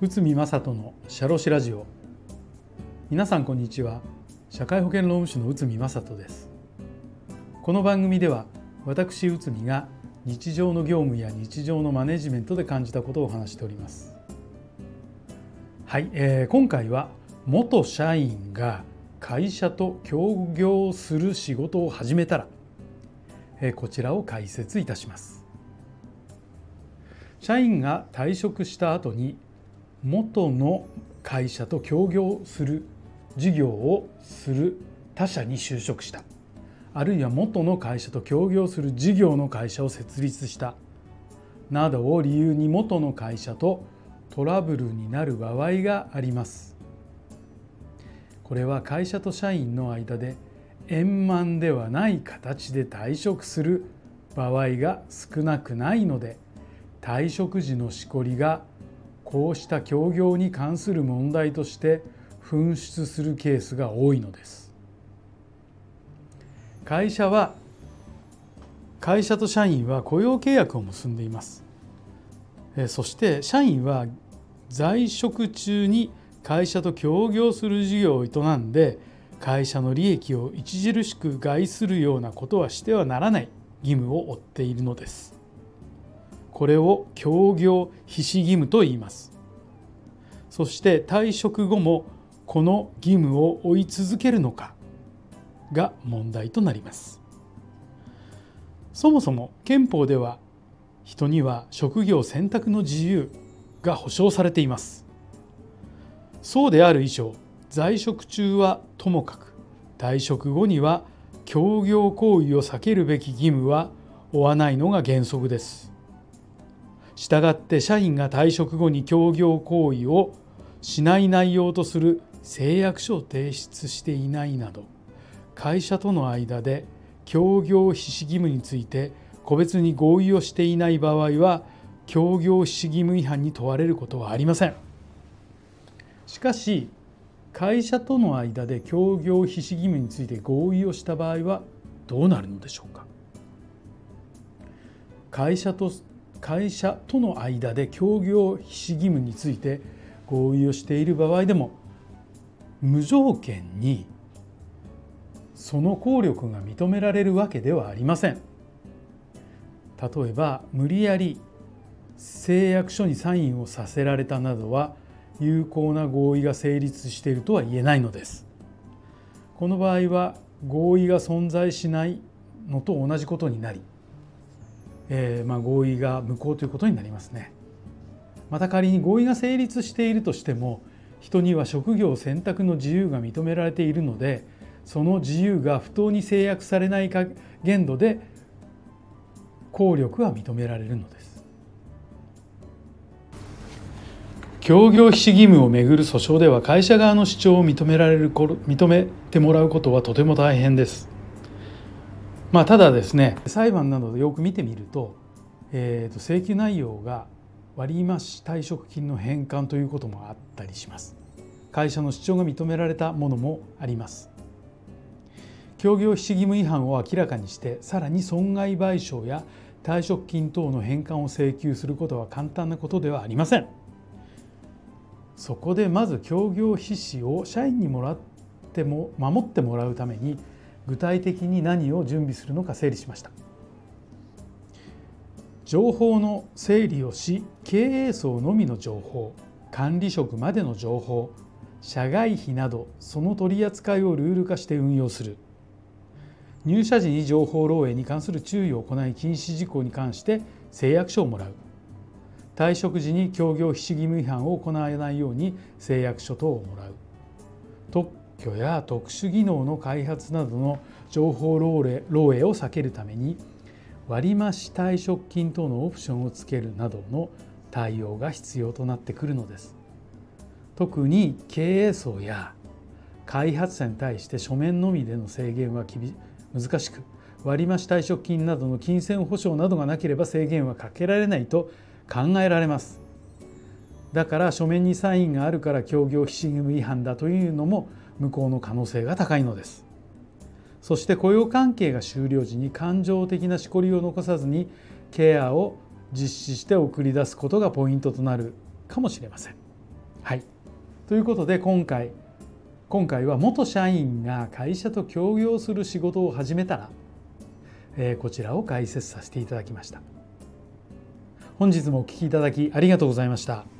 内海正人のシャロシラジオ。皆さんこんにちは。社会保険労務士の内海正人です。この番組では私内海が日常の業務や日常のマネジメントで感じたことを話しております。はい、えー、今回は元社員が会社と協業する仕事を始めたら、こちらを解説いたします。社員が退職した後に元の会社と協業する事業をする他社に就職した。あるいは元の会社と協業する事業の会社を設立した。などを理由に元の会社とトラブルになる場合があります。これは会社と社員の間で円満ではない形で退職する場合が少なくないので退職時のしこりがこうした協業に関する問題として噴出するケースが多いのです。会社は会社と社員は雇用契約を結んでいます。そして社員は在職中に会社と協業する事業を営んで会社の利益を著しく害するようなことはしてはならない義務を負っているのです。これを協業非死義務と言います。そして退職後もこの義務を負い続けるのかが問題となります。そもそも憲法では人には職業選択の自由が保障されています。そうである以上在職中はともかく退職後には協業行為を避けるべき義務は負わないのが原則です。したがって社員が退職後に協業行為をしない内容とする誓約書を提出していないなど会社との間で協業非死義務について個別に合意をしていない場合は協業非死義務違反に問われることはありません。しかし会社との間で協業非死義務について合意をした場合はどうなるのでしょうか？会社と会社との間で協業非死義務について合意をしている場合でも無条件にその効力が認められるわけではありません。例えば無理やり誓約書にサインをさせられたなどは有効な合意が成立しているとは言えないのです。この場合は合意が存在しないのと同じことになりえー、まあ、合意が無効ということになりますね。また仮に合意が成立しているとしても人には職業選択の自由が認められているのでその自由が不当に制約されない限度で効力は認められるのです。協業非義務をめぐる訴訟では会社側の主張を認められる認めてもらうことはとても大変です。まあ、ただですね裁判などでよく見てみると,、えー、と請求内容が割増退職金の返還ということもあったりします。会社の主張が認められたものもあります。協業非義務違反を明らかにしてさらに損害賠償や退職金等の返還を請求することは簡単なことではありません。そこでまず協業必至を社員にもらっても守ってもらうために具体的に何を準備するのか整理しました。情報の整理をし経営層のみの情報管理職までの情報社外費などその取り扱いをルール化して運用する。入社時に情報漏洩に関する注意を行い禁止事項に関して誓約書をもらう。退職時に協業非主義務違反を行わないように誓約書等をもらう特許や特殊技能の開発などの情報漏洩漏洩を避けるために割増退職金等のオプションをつけるなどの対応が必要となってくるのです。特に経営層や開発者に対して書面のみでの制限は難しく割増退職金などの金銭保証などがなければ制限はかけられないと考えられます。だから書面にサインがあるから協業非義務違反だというのも無効の可能性が高いのです。そして雇用関係が終了時に感情的なしこりを残さずにケアを実施して送り出すことがポイントとなるかもしれません。はいということで今回今回は元社員が会社と協業する仕事を始めたら、えー、こちらを解説させていただきました。本日もお聴きいただきありがとうございました。